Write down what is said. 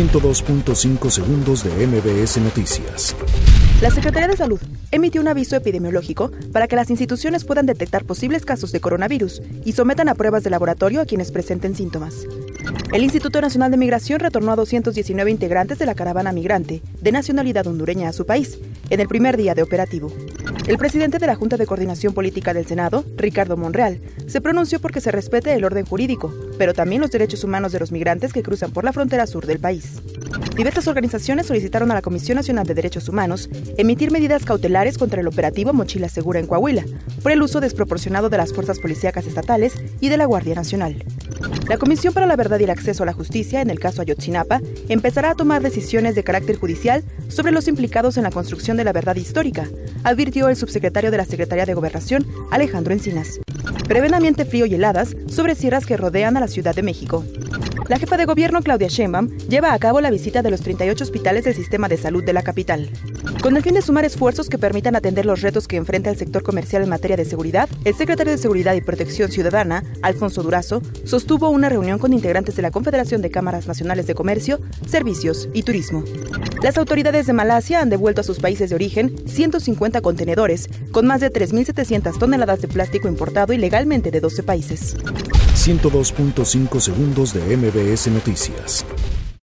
102.5 segundos de MBS Noticias. La Secretaría de Salud emitió un aviso epidemiológico para que las instituciones puedan detectar posibles casos de coronavirus y sometan a pruebas de laboratorio a quienes presenten síntomas. El Instituto Nacional de Migración retornó a 219 integrantes de la caravana migrante de nacionalidad hondureña a su país en el primer día de operativo. El presidente de la Junta de Coordinación Política del Senado, Ricardo Monreal, se pronunció porque se respete el orden jurídico, pero también los derechos humanos de los migrantes que cruzan por la frontera sur del país. Diversas organizaciones solicitaron a la Comisión Nacional de Derechos Humanos emitir medidas cautelares contra el operativo Mochila Segura en Coahuila por el uso desproporcionado de las fuerzas policíacas estatales y de la Guardia Nacional. La Comisión para la Verdad y el Acceso a la Justicia, en el caso Ayotzinapa, empezará a tomar decisiones de carácter judicial sobre los implicados en la construcción de la verdad histórica, advirtió el subsecretario de la Secretaría de Gobernación, Alejandro Encinas. Prevén ambiente frío y heladas sobre sierras que rodean a la Ciudad de México. La jefa de gobierno, Claudia Sheinbaum, lleva a cabo la visita de los 38 hospitales del sistema de salud de la capital. Con el fin de sumar esfuerzos que permitan atender los retos que enfrenta el sector comercial en materia de seguridad, el secretario de Seguridad y Protección Ciudadana, Alfonso Durazo, sostuvo una reunión con integrantes de la Confederación de Cámaras Nacionales de Comercio, Servicios y Turismo. Las autoridades de Malasia han devuelto a sus países de origen 150 contenedores con más de 3.700 toneladas de plástico importado ilegalmente de 12 países. 102.5 segundos de MBS Noticias.